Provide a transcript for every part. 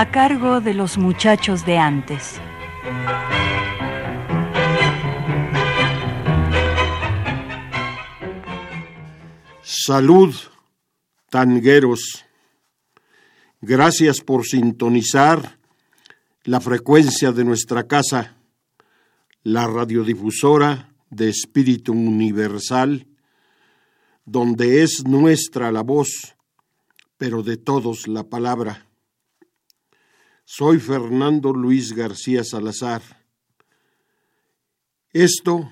A cargo de los muchachos de antes. Salud, tangueros. Gracias por sintonizar la frecuencia de nuestra casa, la radiodifusora de Espíritu Universal, donde es nuestra la voz, pero de todos la palabra. Soy Fernando Luis García Salazar. Esto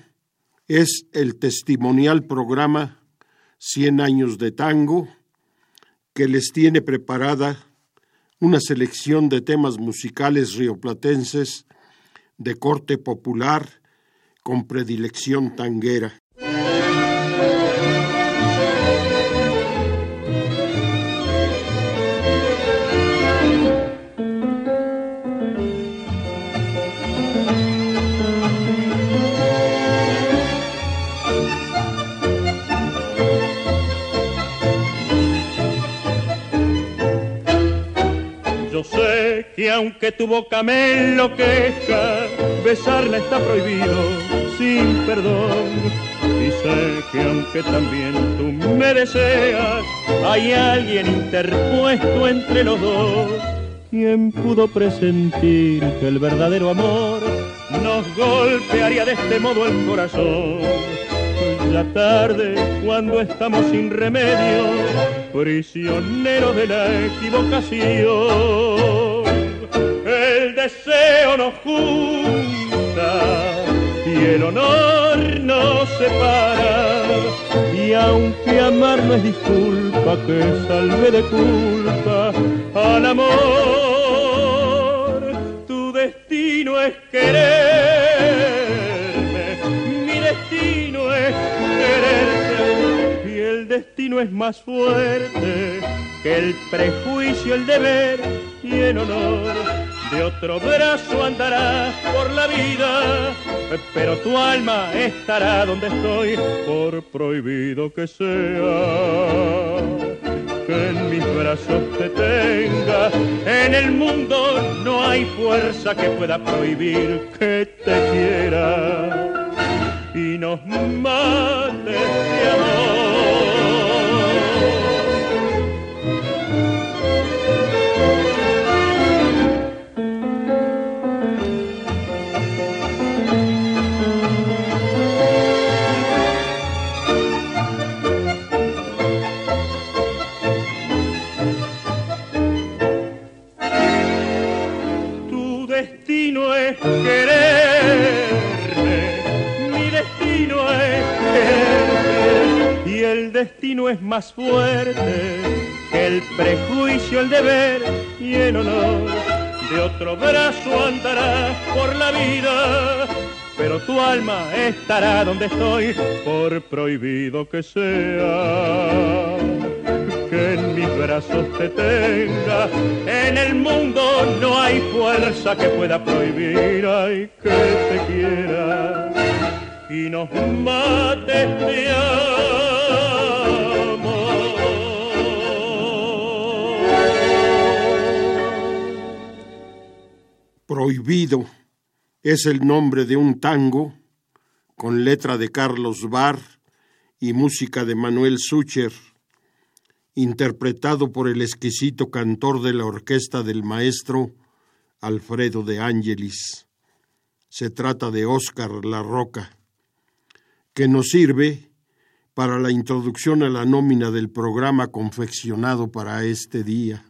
es el testimonial programa Cien años de tango que les tiene preparada una selección de temas musicales rioplatenses de corte popular con predilección tanguera. Y aunque tu boca me enloquezca, besarla está prohibido sin perdón. Y sé que aunque también tú me deseas, hay alguien interpuesto entre los dos. ¿Quién pudo presentir que el verdadero amor nos golpearía de este modo el corazón? Ya tarde, cuando estamos sin remedio, prisioneros de la equivocación el deseo nos junta y el honor nos separa. Y aunque amar no es disculpa, que salve de culpa al amor, tu destino es quererme, mi destino es quererte, y el destino es más fuerte que el prejuicio, el deber y el honor de otro brazo andarás por la vida, pero tu alma estará donde estoy, por prohibido que sea. Que en mis brazos te tenga, en el mundo no hay fuerza que pueda prohibir que te quiera y nos mate de amor. Destino es más fuerte que el prejuicio, el deber y el honor. De otro brazo andarás por la vida, pero tu alma estará donde estoy, por prohibido que sea. Que en mis brazos te tenga, en el mundo no hay fuerza que pueda prohibir, ay, que te quiera y nos mate Prohibido es el nombre de un tango con letra de Carlos Barr y música de Manuel Sucher, interpretado por el exquisito cantor de la orquesta del maestro Alfredo de Ángelis. Se trata de Óscar La Roca, que nos sirve para la introducción a la nómina del programa confeccionado para este día.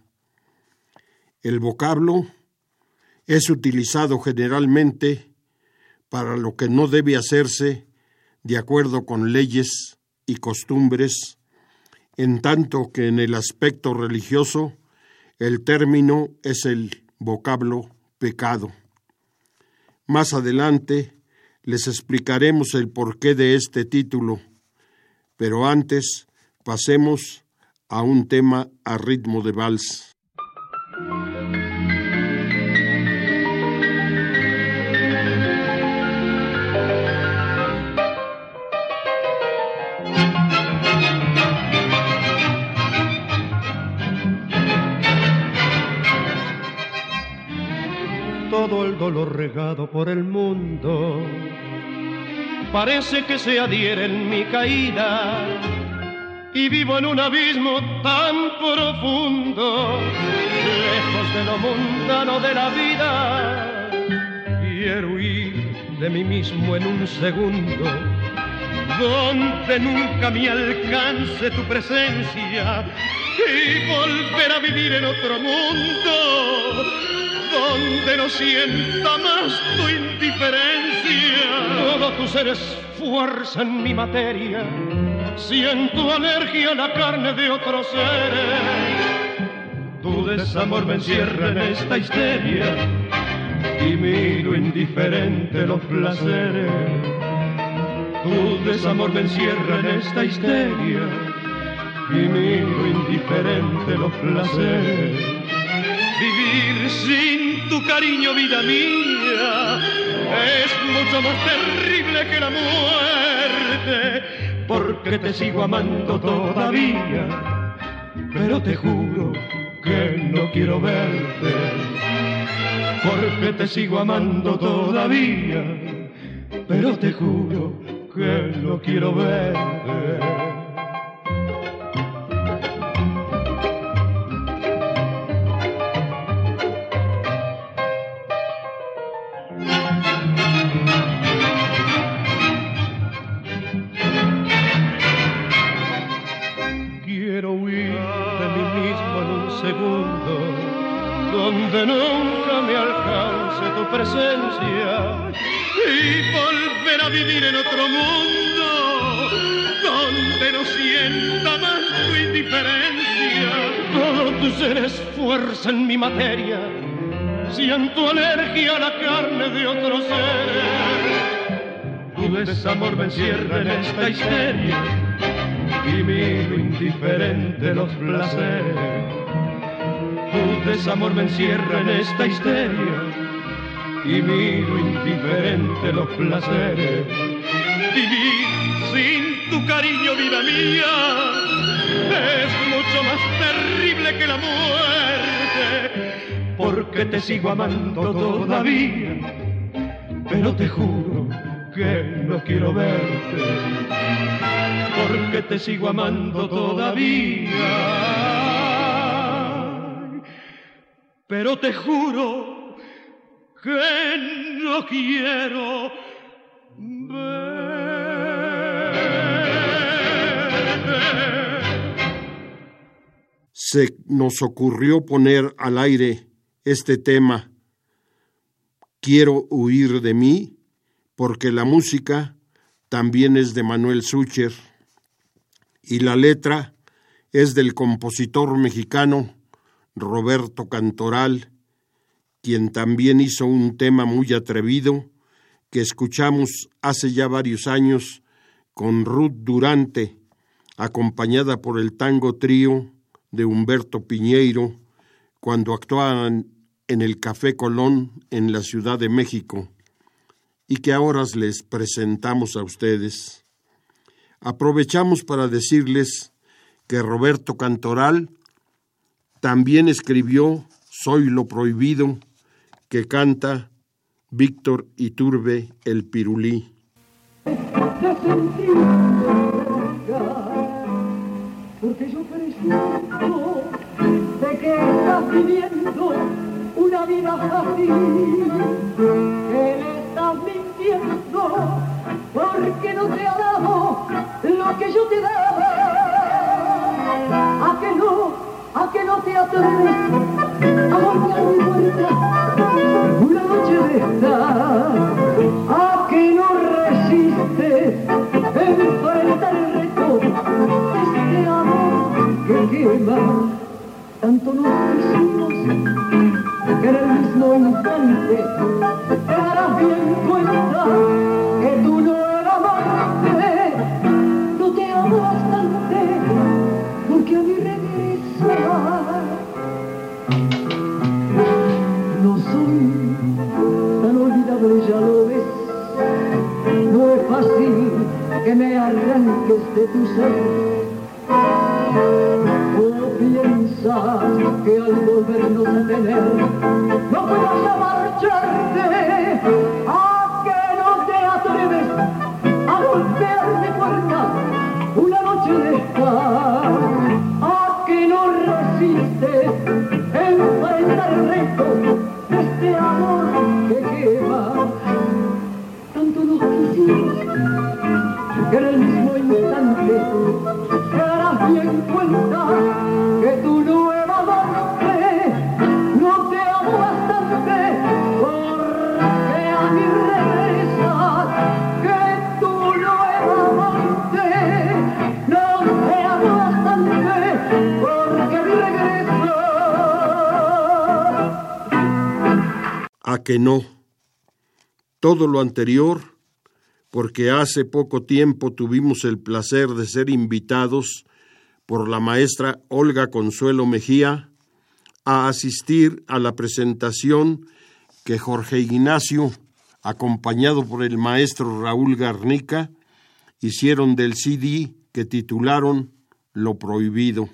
El vocablo es utilizado generalmente para lo que no debe hacerse de acuerdo con leyes y costumbres, en tanto que en el aspecto religioso el término es el vocablo pecado. Más adelante les explicaremos el porqué de este título, pero antes pasemos a un tema a ritmo de vals. Todo el dolor regado por el mundo. Parece que se adhiere en mi caída y vivo en un abismo tan profundo, lejos de lo mundano de la vida. Quiero huir de mí mismo en un segundo, donde nunca me alcance tu presencia y volver a vivir en otro mundo donde no sienta más tu indiferencia. Todo tu ser es fuerza en mi materia, siento alergia a la carne de otros seres. Tu desamor me encierra en esta histeria y miro indiferente los placeres. Tu desamor me encierra en esta histeria y miro indiferente los placeres Vivir sin tu cariño, vida mía, es mucho más terrible que la muerte, porque te sigo amando todavía, pero te juro que no quiero verte, porque te sigo amando todavía, pero te juro que no quiero verte. Presencia y volver a vivir en otro mundo donde no sienta más tu indiferencia. Todo tu ser es fuerza en mi materia, siento alergia la carne de otro ser. Tu desamor me encierra en esta histeria y miro indiferente los placeres. Desamor me encierra en esta histeria y miro indiferente los placeres. Vivir sin tu cariño, vida mía, es mucho más terrible que la muerte, porque te sigo amando todavía, pero te juro que no quiero verte, porque te sigo amando todavía. Pero te juro que no quiero ver. Se nos ocurrió poner al aire este tema, Quiero huir de mí, porque la música también es de Manuel Sucher y la letra es del compositor mexicano Roberto Cantoral quien también hizo un tema muy atrevido que escuchamos hace ya varios años con Ruth Durante, acompañada por el tango trío de Humberto Piñeiro, cuando actuaban en el Café Colón en la Ciudad de México, y que ahora les presentamos a ustedes. Aprovechamos para decirles que Roberto Cantoral también escribió Soy lo prohibido, que canta Víctor Iturbe el Pirulí. Porque yo presiento de que estás viviendo una vida así, que le estás mintiendo porque no te ha dado lo que yo te daba. A que no, a que no te atreves a golpear mi puerta una noche de esta a que no resiste enfrentar el reto este amor que quema tanto nos hicimos que en el mismo instante. Harás bien tan que me arranques de tus ojos. O piensas que al volvernos a tener no puedas ya marcharte, a que no te atreves a golpear mi puerta una noche de estar, a que no resistes enfrentar el reto de este amor que quema. Tanto nos quisimos en el mismo instante te darás bien cuenta que tu nueva amante no te amo bastante porque a mí regresas que tu nueva amante no te amo bastante porque regresas a que no. Todo lo anterior, porque hace poco tiempo tuvimos el placer de ser invitados por la maestra Olga Consuelo Mejía a asistir a la presentación que Jorge Ignacio, acompañado por el maestro Raúl Garnica, hicieron del CD que titularon Lo Prohibido,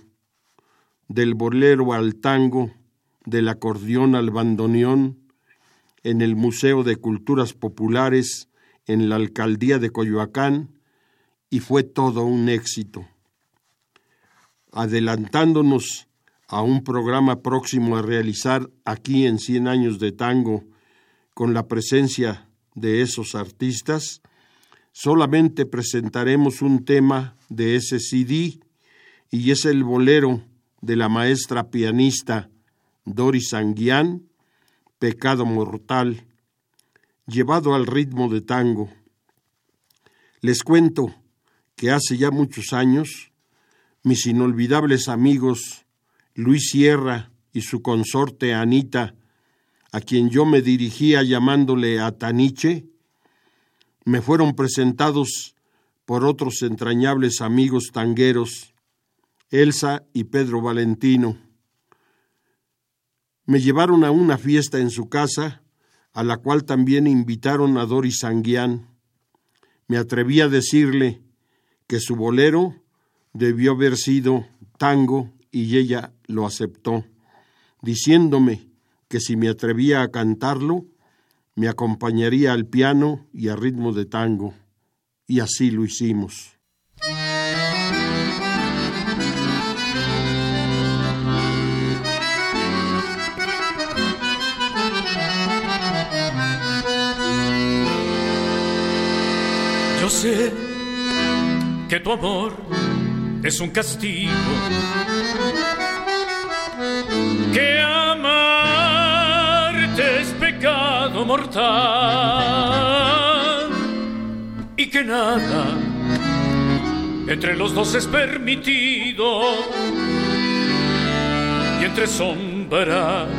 del bolero al tango, del acordeón al bandoneón, en el Museo de Culturas Populares en la Alcaldía de Coyoacán y fue todo un éxito. Adelantándonos a un programa próximo a realizar aquí en Cien Años de Tango con la presencia de esos artistas, solamente presentaremos un tema de ese CD y es el bolero de la maestra pianista Doris Anguián, Pecado Mortal, llevado al ritmo de tango. Les cuento que hace ya muchos años mis inolvidables amigos Luis Sierra y su consorte Anita, a quien yo me dirigía llamándole Ataniche, me fueron presentados por otros entrañables amigos tangueros, Elsa y Pedro Valentino. Me llevaron a una fiesta en su casa, a la cual también invitaron a Doris Anguián. Me atreví a decirle que su bolero debió haber sido tango y ella lo aceptó, diciéndome que si me atrevía a cantarlo, me acompañaría al piano y a ritmo de tango. Y así lo hicimos. Yo sé que tu amor es un castigo, que amarte es pecado mortal y que nada entre los dos es permitido y entre sombras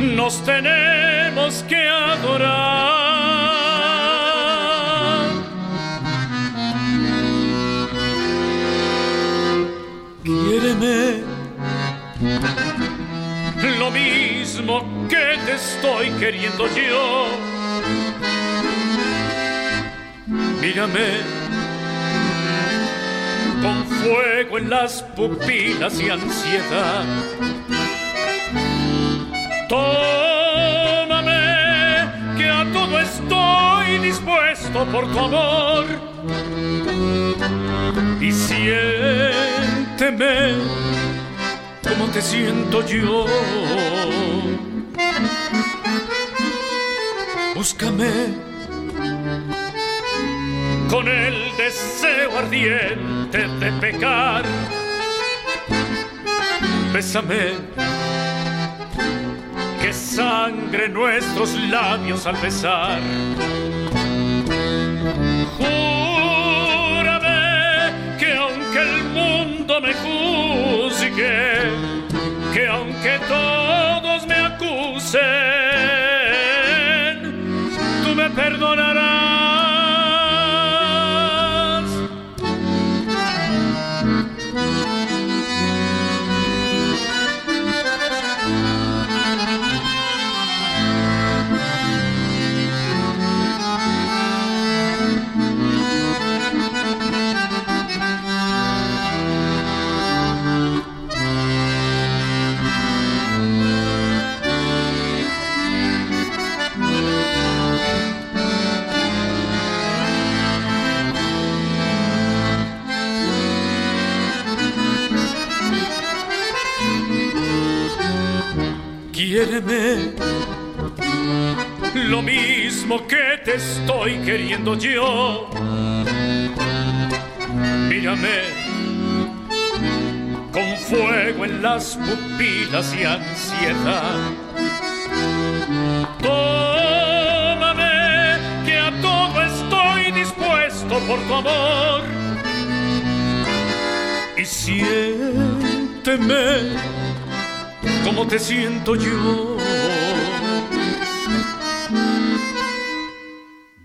nos tenemos que adorar. Lo mismo que te estoy queriendo yo. Mírame con fuego en las pupilas y ansiedad. Tómame que a todo estoy dispuesto por tu amor. Y siénteme como te siento yo. Búscame con el deseo ardiente de pecar. Bésame que sangre nuestros labios al besar. Lo mismo que te estoy queriendo yo. Mírame con fuego en las pupilas y ansiedad. Tómame que a todo estoy dispuesto por tu amor. Y siénteme como te siento yo.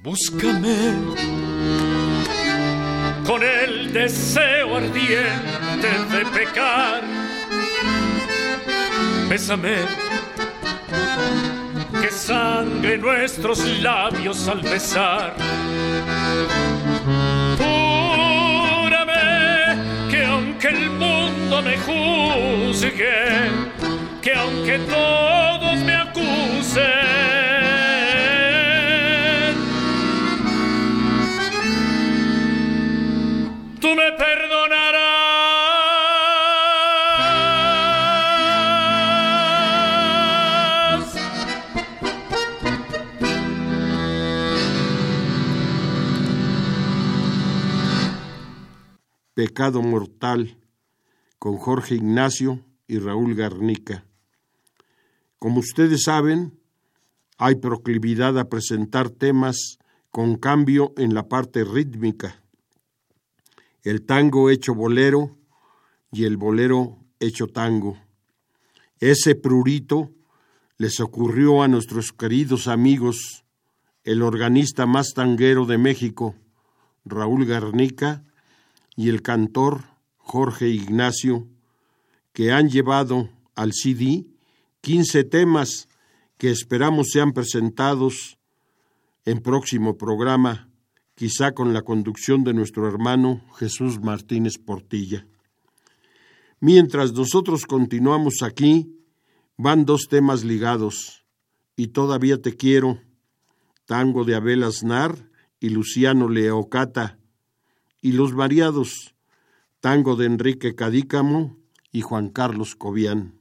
Búscame con el deseo ardiente de pecar. Bésame, que sangre nuestros labios al besar. Júrame que aunque el mundo me juzgue, que aunque todos me acusen, tú me perdonarás. Pecado Mortal con Jorge Ignacio y Raúl Garnica. Como ustedes saben, hay proclividad a presentar temas con cambio en la parte rítmica. El tango hecho bolero y el bolero hecho tango. Ese prurito les ocurrió a nuestros queridos amigos, el organista más tanguero de México, Raúl Garnica, y el cantor Jorge Ignacio, que han llevado al CD 15 temas que esperamos sean presentados en próximo programa, quizá con la conducción de nuestro hermano Jesús Martínez Portilla. Mientras nosotros continuamos aquí, van dos temas ligados, y todavía te quiero, tango de Abel Aznar y Luciano Leocata, y Los Variados, tango de Enrique Cadícamo y Juan Carlos Cobian.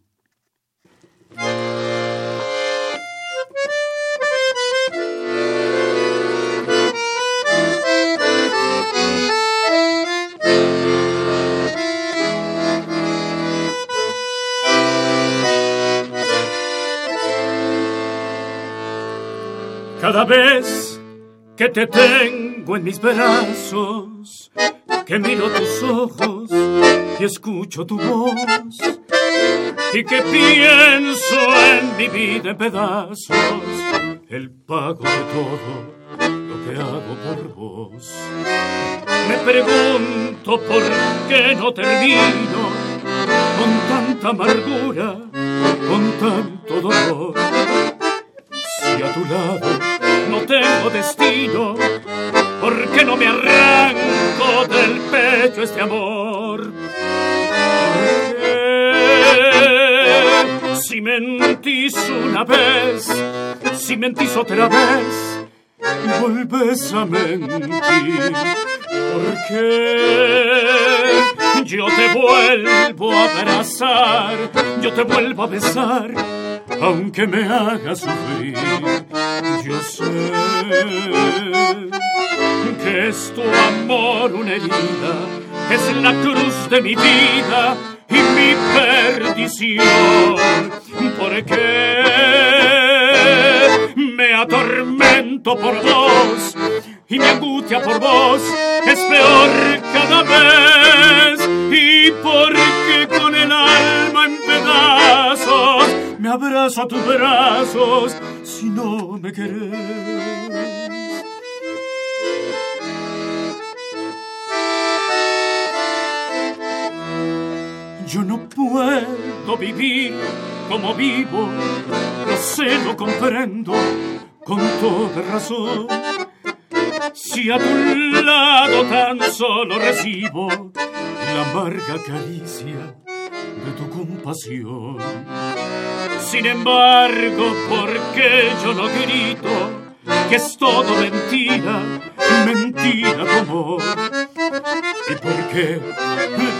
Cada vez que te tengo en mis brazos, que miro tus ojos y escucho tu voz, y que pienso en mi vida en pedazos, el pago de todo lo que hago por vos. Me pregunto por qué no termino con tanta amargura, con tanto dolor. Si a tu lado tengo destino, ¿por qué no me arranco del pecho este amor? ¿Por qué? Si mentís una vez, si mentís otra vez, volves a mentir. ¿Por qué? Yo te vuelvo a abrazar, yo te vuelvo a besar, aunque me haga sufrir. Yo sé que es tu amor una herida, es la cruz de mi vida y mi perdición. ¿Por qué me atormento por vos y mi angustia por vos es peor cada vez? Y porque con el alma en pedazos abrazo a tus brazos si no me querés. Yo no puedo vivir como vivo, lo sé, lo comprendo con toda razón. Si a tu lado tan solo recibo la amarga caricia de tu compasión. Sin embargo, porque yo no grito que es todo mentira, mentira tu amor. ¿Y por qué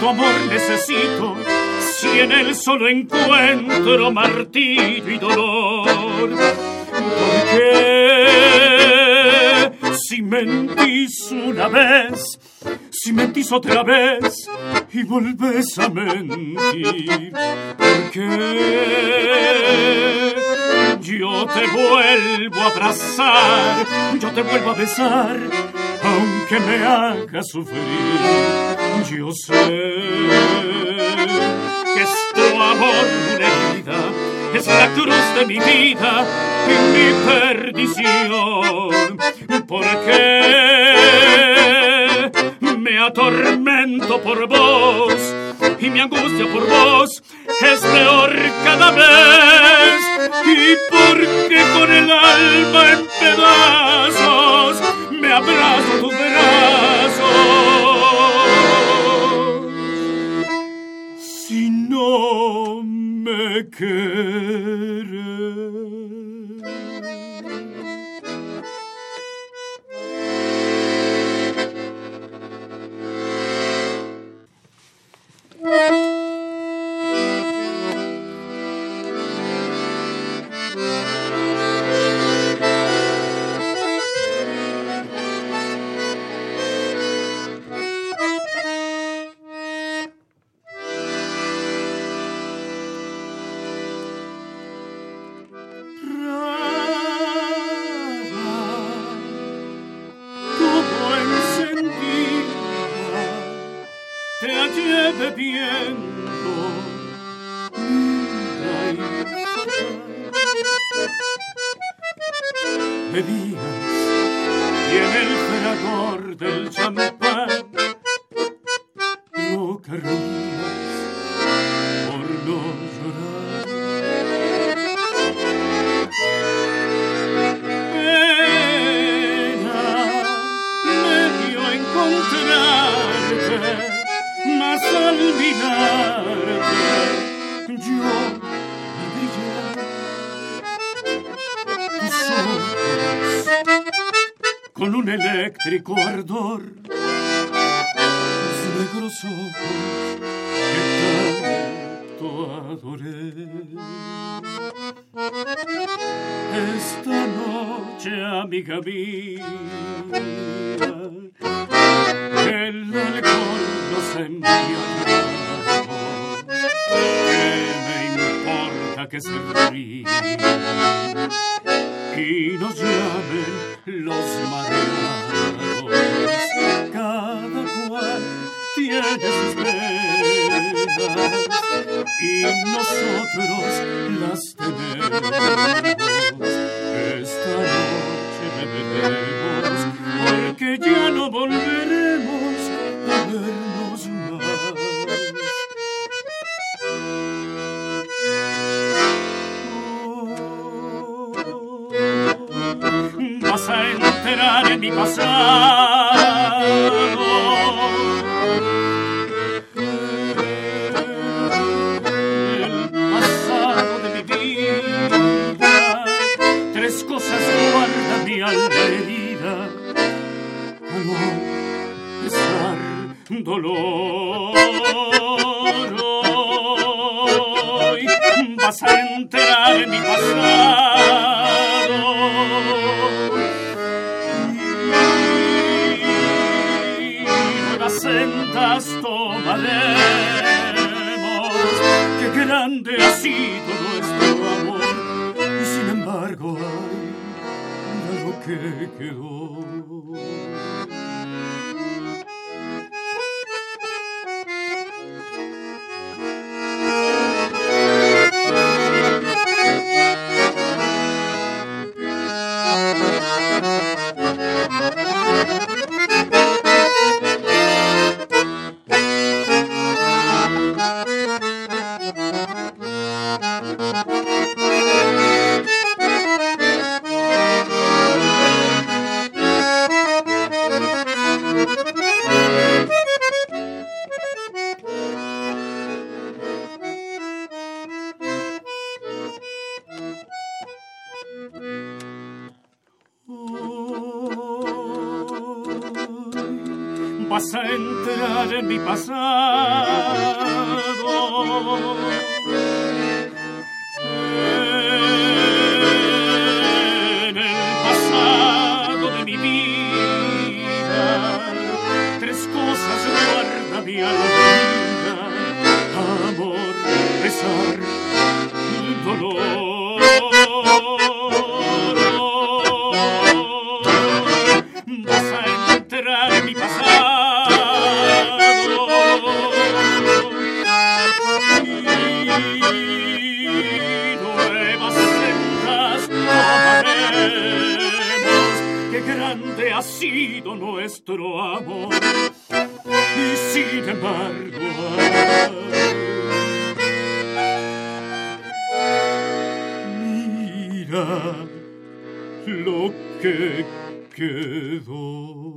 tu amor necesito si en él solo encuentro martirio y dolor? Porque si mentís una vez, si mentís otra vez y volvés a mentir, porque yo te vuelvo a abrazar, yo te vuelvo a besar, aunque me haga sufrir. Yo sé que es tu amor una herida, es la cruz de mi vida y mi perdición. Porque atormento por vos y mi angustia por vos es peor cada vez. Y porque con el alma en pedazos me abrazo tu brazo. Si no me quieres. eléctrico ardor, tus negros ojos que tanto adoré. Esta noche, amiga mía, nosotros las tenemos. Vas a entrar en mi pasado. Lo que quedó.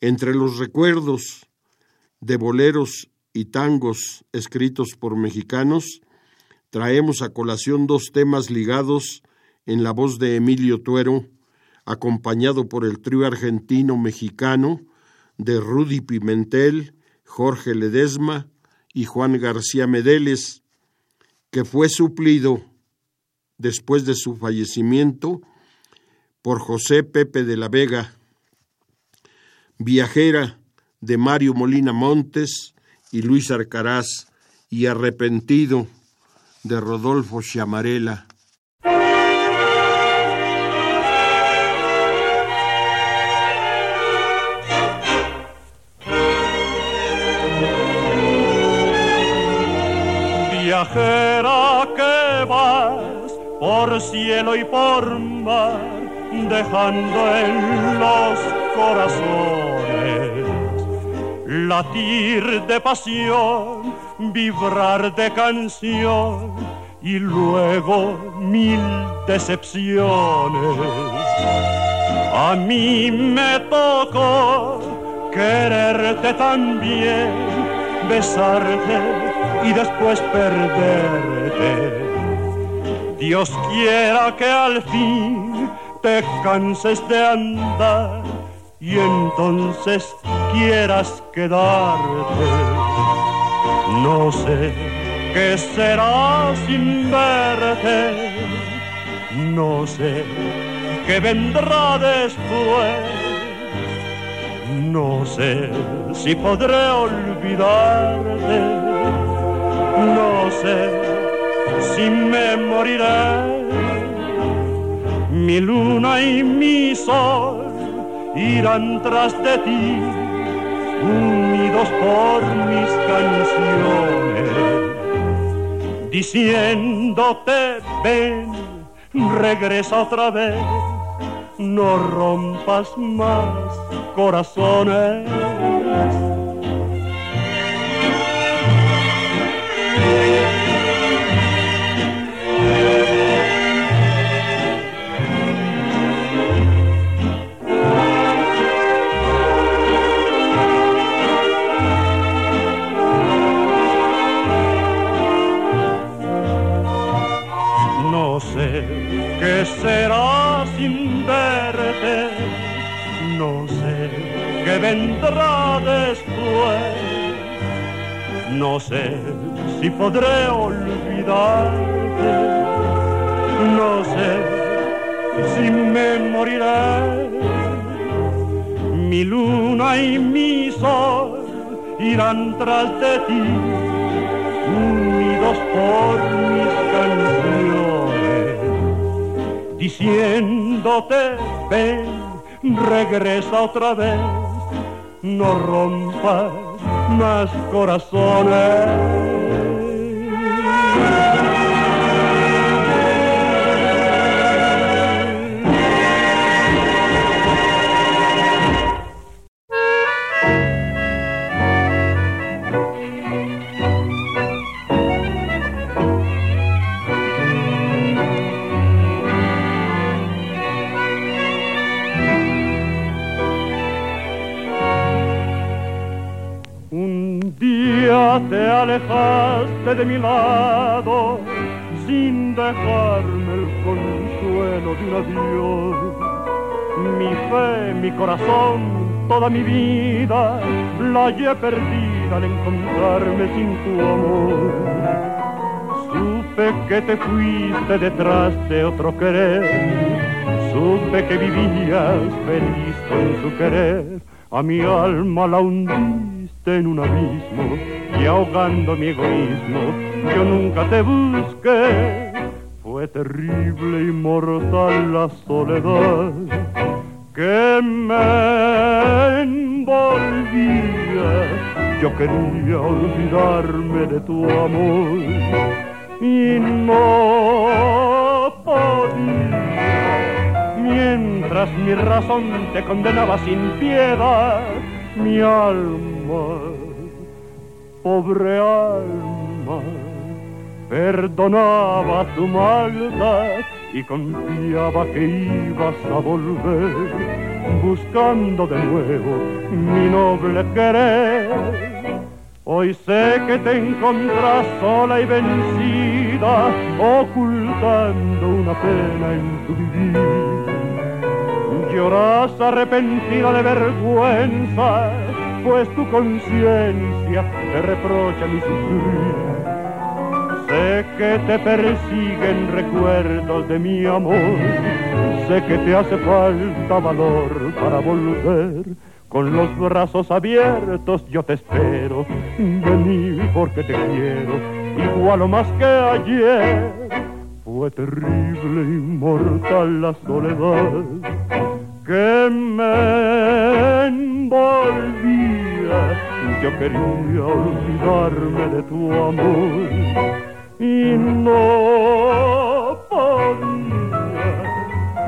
Entre los recuerdos de boleros y tangos escritos por mexicanos, traemos a colación dos temas ligados en la voz de Emilio Tuero, acompañado por el trío argentino-mexicano de Rudy Pimentel, Jorge Ledesma y Juan García Medeles, que fue suplido después de su fallecimiento por José Pepe de la Vega, Viajera de Mario Molina Montes y Luis Arcaraz y Arrepentido de Rodolfo Chamarela. Viajera que vas por cielo y por mar, dejando en los corazones latir de pasión, vibrar de canción y luego mil decepciones. A mí me tocó quererte también, besarte y después perderte. Dios quiera que al fin te canses de andar y entonces quieras quedarte. No sé qué será sin verte, no sé qué vendrá después, no sé si podré olvidarte, no sé si me moriré. Mi luna y mi sol irán tras de ti, unidos por mis canciones, diciéndote ven, regresa otra vez, no rompas más corazones. Regresa otra vez, no rompas más corazones. Mi fe, mi corazón, toda mi vida la hallé perdida al encontrarme sin tu amor. Supe que te fuiste detrás de otro querer, supe que vivías feliz con su querer, a mi alma la hundiste en un abismo y ahogando mi egoísmo yo nunca te busqué. Fue terrible y mortal la soledad que me envolvía. Yo quería olvidarme de tu amor y no podía. Mientras mi razón te condenaba sin piedad, mi alma, pobre alma, perdonaba tu maldad y confiaba que ibas a volver, buscando de nuevo mi noble querer. Hoy sé que te encontrás sola y vencida, ocultando una pena en tu vivir. Lloras arrepentida de vergüenza, pues tu conciencia te reprocha mi sufrir Sé que te persiguen recuerdos de mi amor, sé que te hace falta valor para volver. Con los brazos abiertos yo te espero, vení porque te quiero, igual o más que ayer. Fue terrible y mortal la soledad que me envolvía. Yo quería olvidarme de tu amor y no podía.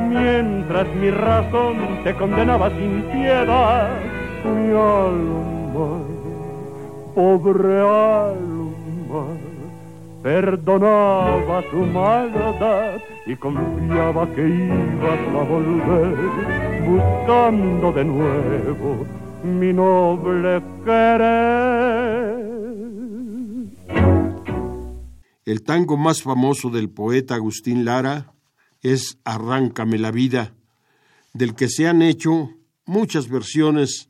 Mientras mi razón te condenaba sin piedad, mi alma, pobre alma, perdonaba tu maldad y confiaba que ibas a volver buscando de nuevo mi noble querer. El tango más famoso del poeta Agustín Lara es Arráncame la vida, del que se han hecho muchas versiones,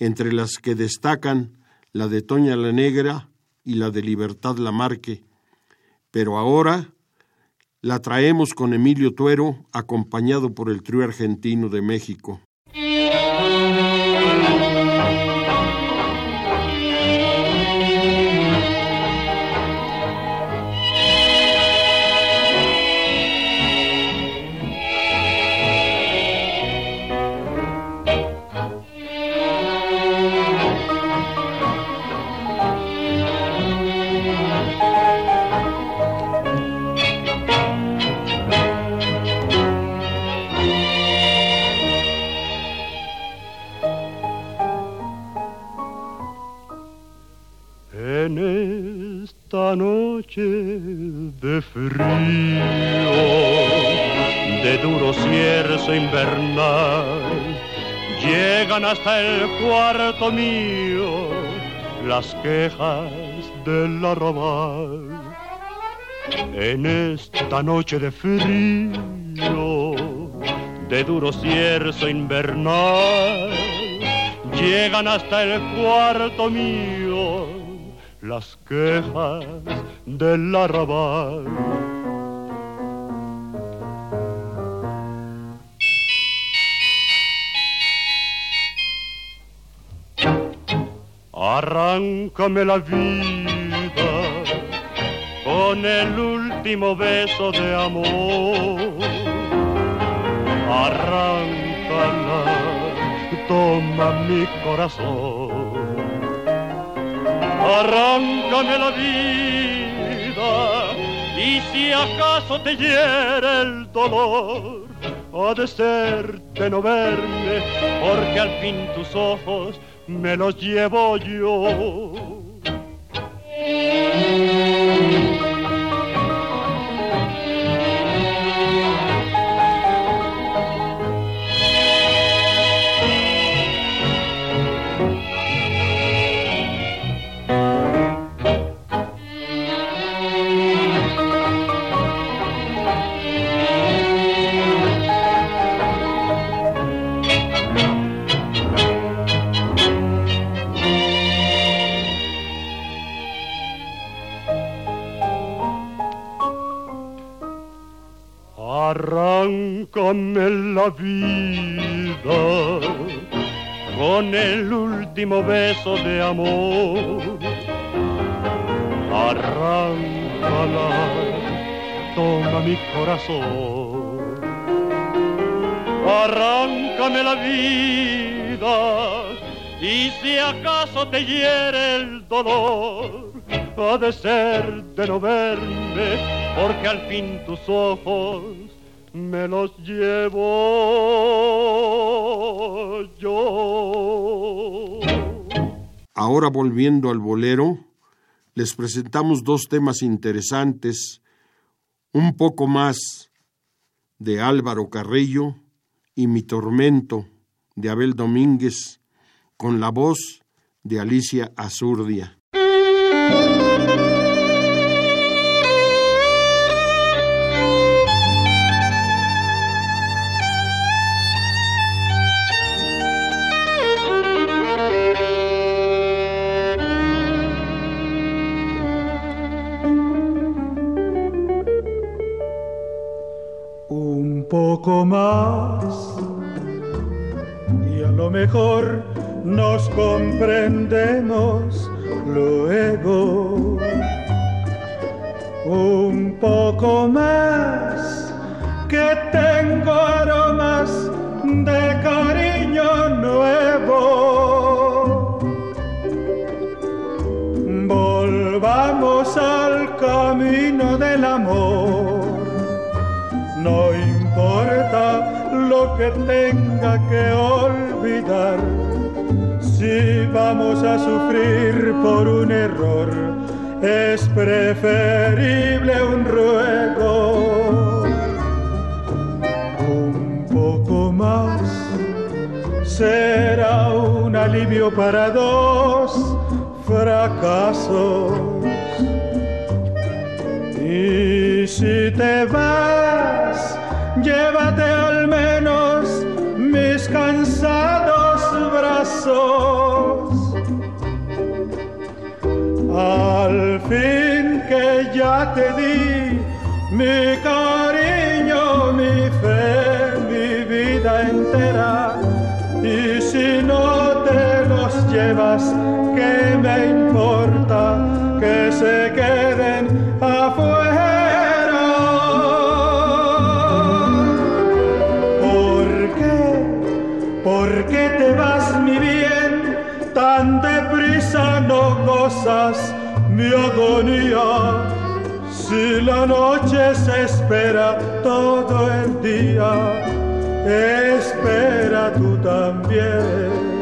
entre las que destacan la de Toña la Negra y la de Libertad Lamarque. Pero ahora la traemos con Emilio Tuero, acompañado por el trío argentino de México. De frío, de duro cierzo invernal, llegan hasta el cuarto mío las quejas del arrabal. En esta noche de frío, de duro cierzo invernal, llegan hasta el cuarto mío las quejas del arrabal. Arráncame la vida con el último beso de amor. Arráncala, toma mi corazón arráncame la vida y si acaso te hiere el dolor, ha de ser de no verme, porque al fin tus ojos me los llevo yo. Arráncame la vida con el último beso de amor. Arráncala, toma mi corazón. Arráncame la vida y si acaso te hiere el dolor, ha de ser de no verme, porque al fin tus ojos me los llevo yo. Ahora volviendo al bolero, les presentamos dos temas interesantes, un poco más de Álvaro Carrillo y Mi Tormento de Abel Domínguez, con la voz de Alicia Azurdia. Poco más y a lo mejor nos comprendemos luego. Un poco más que tengo aromas de cariño nuevo. Volvamos al camino del amor. No lo que tenga que olvidar. Si vamos a sufrir por un error, es preferible un ruego. Un poco más será un alivio para dos fracasos. Y si te vas, llévate al menos mis cansados brazos. Al fin que ya te di mi cariño, mi fe, mi vida entera. Y si no te los llevas, ¿qué me importa que se Si la noche se espera todo el día, espera tú también.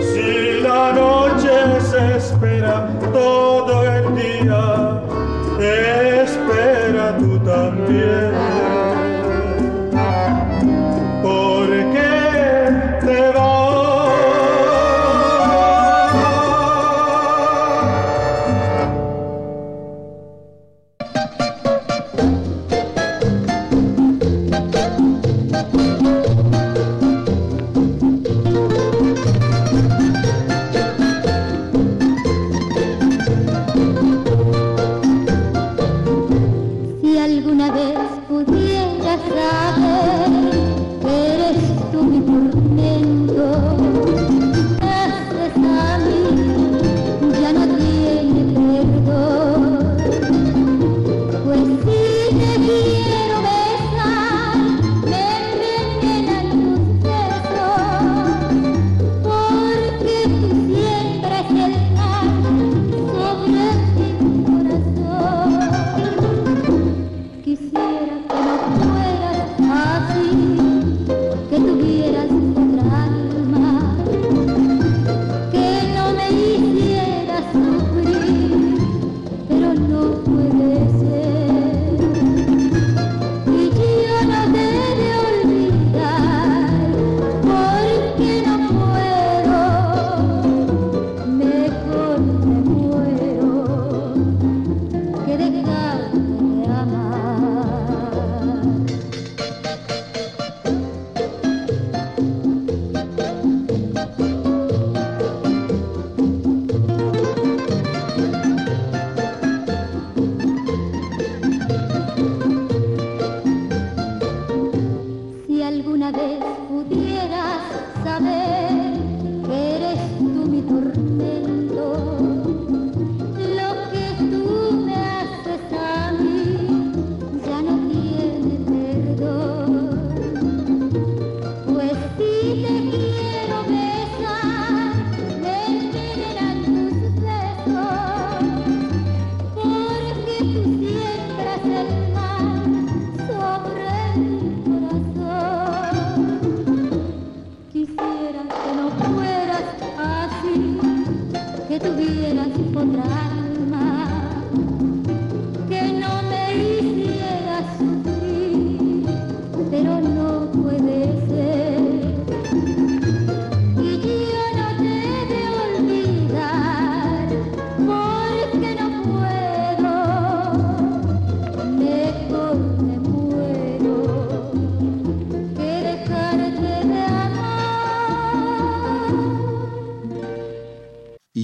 Si la noche se espera todo el día, espera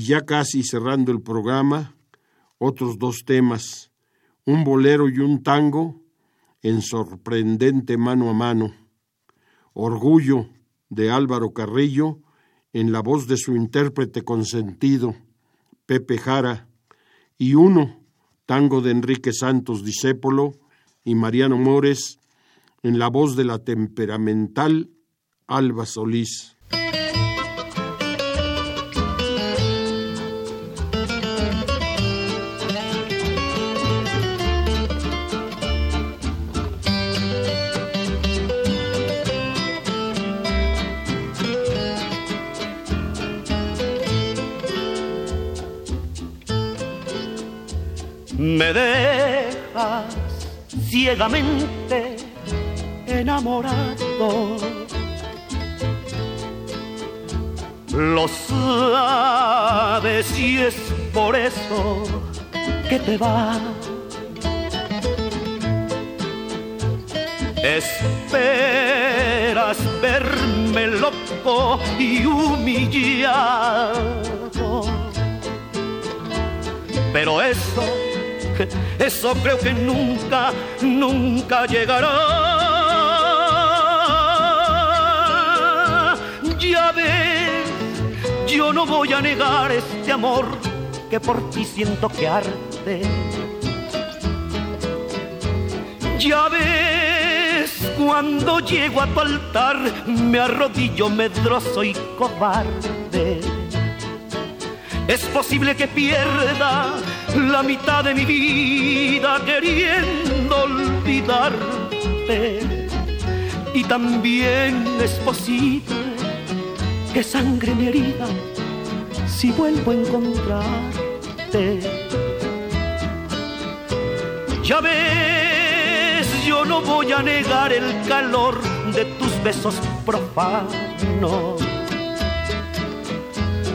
ya casi cerrando el programa, otros dos temas, un bolero y un tango en sorprendente mano a mano. Orgullo de Álvaro Carrillo en la voz de su intérprete consentido, Pepe Jara, y uno, tango de Enrique Santos Discépolo y Mariano Mores, en la voz de la temperamental Alba Solís. Ciegamente enamorado. Lo sabes y es por eso que te vas. Esperas verme loco y humillado. Pero eso eso creo que nunca, nunca llegará. Ya ves, yo no voy a negar este amor que por ti siento que arde. Ya ves, cuando llego a tu altar, me arrodillo medroso y cobarde. Es posible que pierda la mitad de mi vida queriendo olvidarte. Y también es posible que sangre mi herida si vuelvo a encontrarte. Ya ves, yo no voy a negar el calor de tus besos profanos.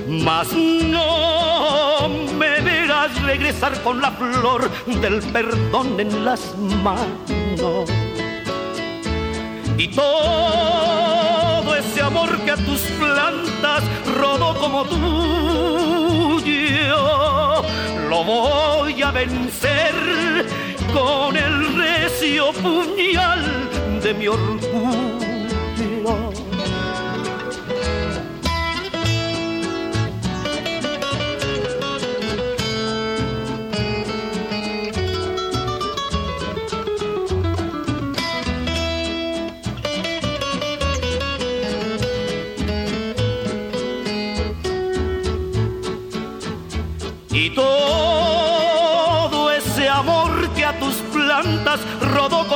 Mas no regresar con la flor del perdón en las manos. Y todo ese amor que a tus plantas rodó como tuyo, lo voy a vencer con el recio puñal de mi orgullo.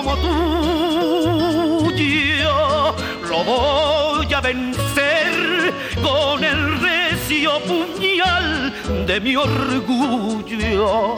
Como tú. Yo lo voy a vencer con el recio puñal de mi orgullo.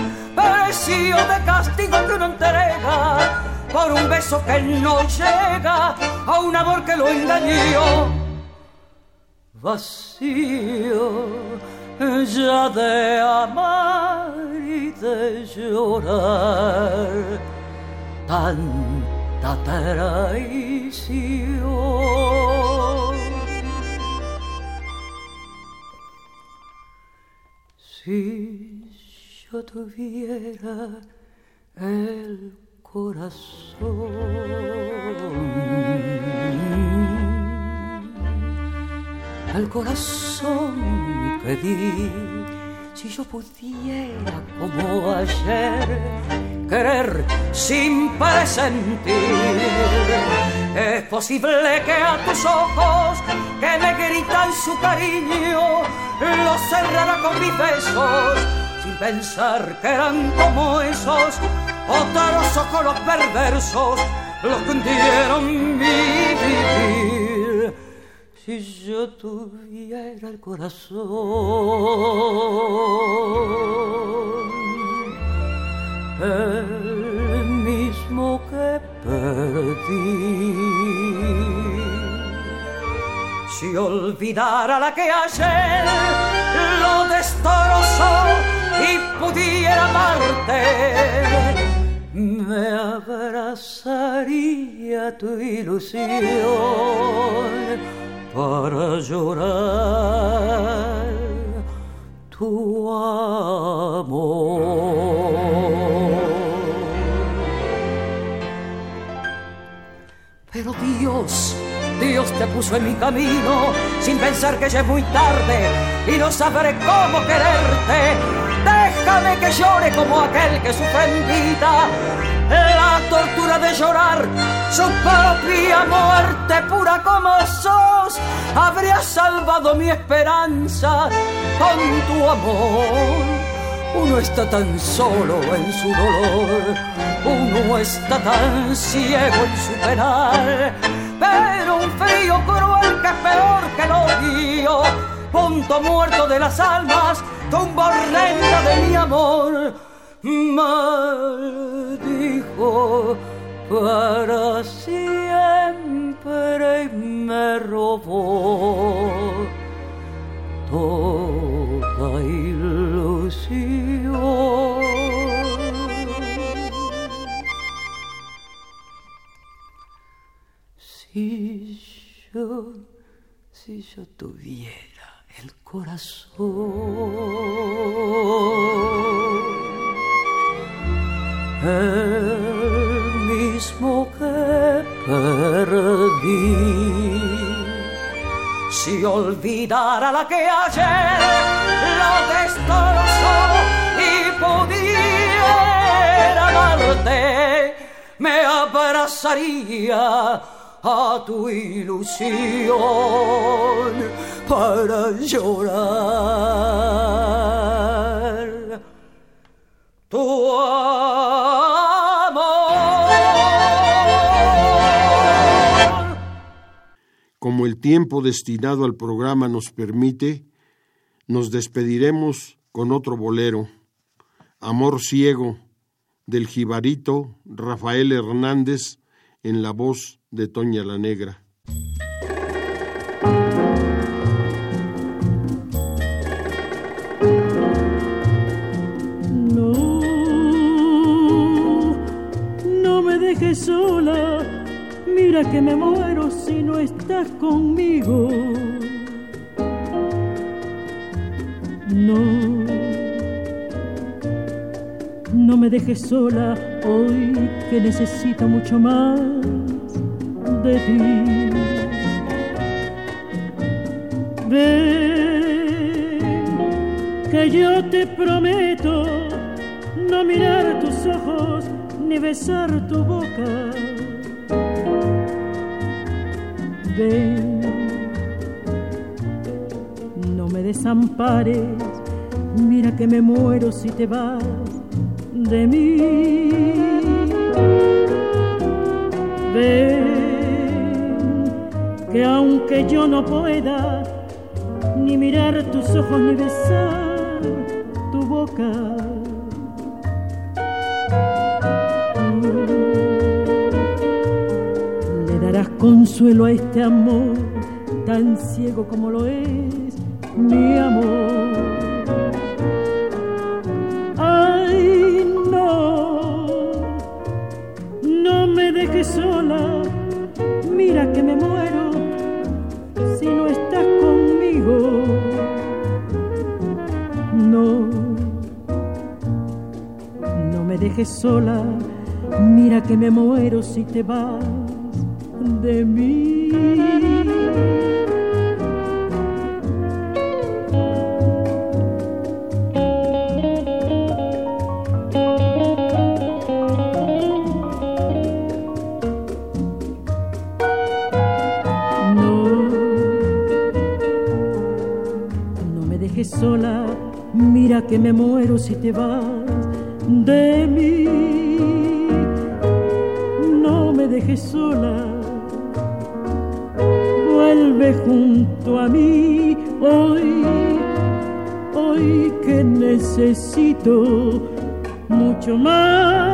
Precio de castigo que uno entrega por un beso que no llega a un amor que lo engañó. Vacío ya de amar y de llorar tanta traición. Yo tuviera el corazón el corazón que di si yo pudiera como ayer querer sin presentir. Es posible que a tus ojos que me gritan su cariño los cerrara con mis besos pensar que eran como esos otros ojos perversos los que hundieron mi vivir. Si yo tuviera el corazón el mismo que perdí. Si olvidara la que ayer lo destrozó y pudiera amarte, me abrazaría tu ilusión para llorar tu amor. Pero Dios, Dios te puso en mi camino sin pensar que ya es muy tarde y no sabré cómo quererte. Déjame que llore como aquel que sufre en vida la tortura de llorar su propia muerte pura como sos. Habría salvado mi esperanza con tu amor. Uno está tan solo en su dolor, uno está tan ciego en su penal, pero un frío cruel que es peor que el odio, punto muerto de las almas, tumba horrenda de mi amor, maldijo para siempre me robó toda ilusión. Si yo, si yo tuviera corazón, el mismo que perdí. Si olvidara la que ayer lo destrozó y pudiera amarte, me abrazaría a tu ilusión para llorar. Tu Como el tiempo destinado al programa nos permite, nos despediremos con otro bolero, Amor Ciego, del jibarito Rafael Hernández, en la voz de Toña la Negra. No, me dejes sola, mira que me muero si no estás conmigo. No, no me dejes sola hoy que necesito mucho más de ti. Ven, que yo te prometo no mirar tus ojos ni besar tu boca. Ven, no me desampares, mira que me muero si te vas de mí. Ven, que aunque yo no pueda ni mirar tus ojos ni besar tu boca, le darás consuelo a este amor tan ciego como lo es mi amor. sola, mira que me muero si te vas de mí. No, no me dejes sola, mira que me muero si te vas de mí. No me dejes sola, vuelve junto a mí hoy, hoy que necesito mucho más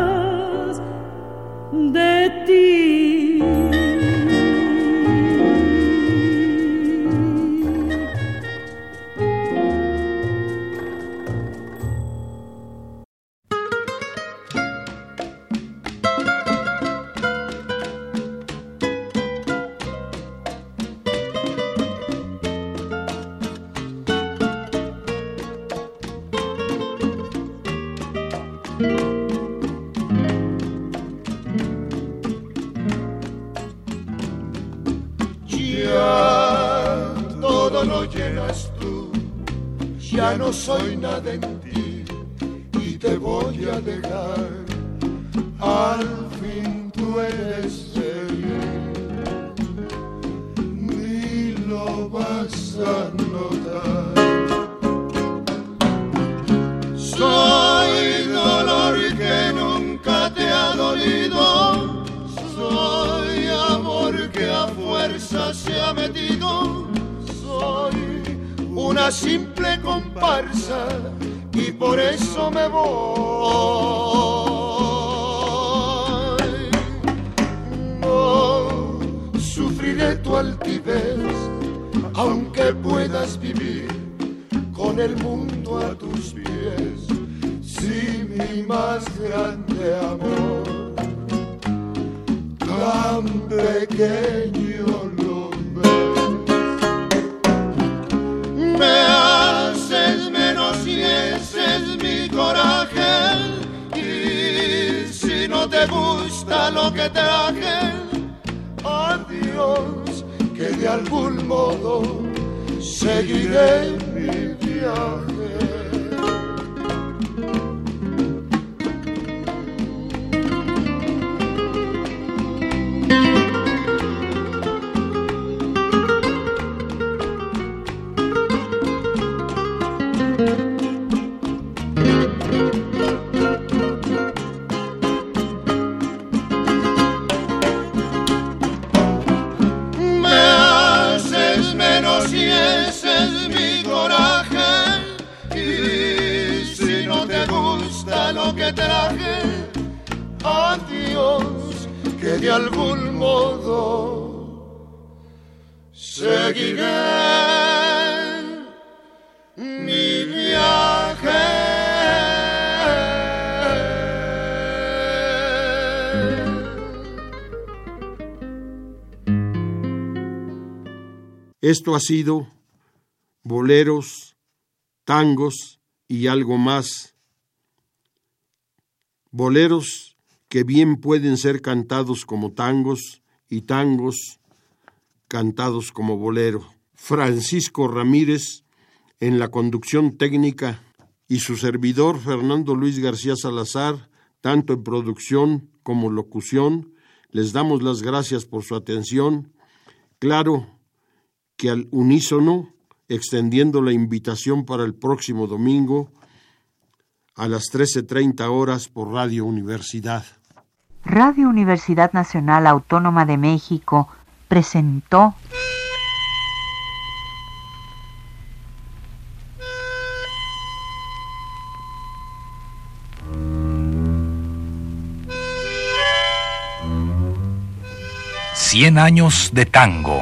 sufriré tu altivez, aunque puedas vivir con el mundo a tus pies. Si mi más grande amor, tan pequeño y si no te gusta lo que traje, adiós, de algún modo seguiré mi viaje. Esto ha sido boleros, tangos y algo más. Boleros que bien pueden ser cantados como tangos y tangos cantados como bolero. Francisco Ramírez en la conducción técnica y su servidor Fernando Luis García Salazar, tanto en producción como locución, les damos las gracias por su atención. Claro que al unísono, extendiendo la invitación para el próximo domingo a las 13.30 horas por Radio Universidad. Radio Universidad Nacional Autónoma de México presentó Cien años de tango.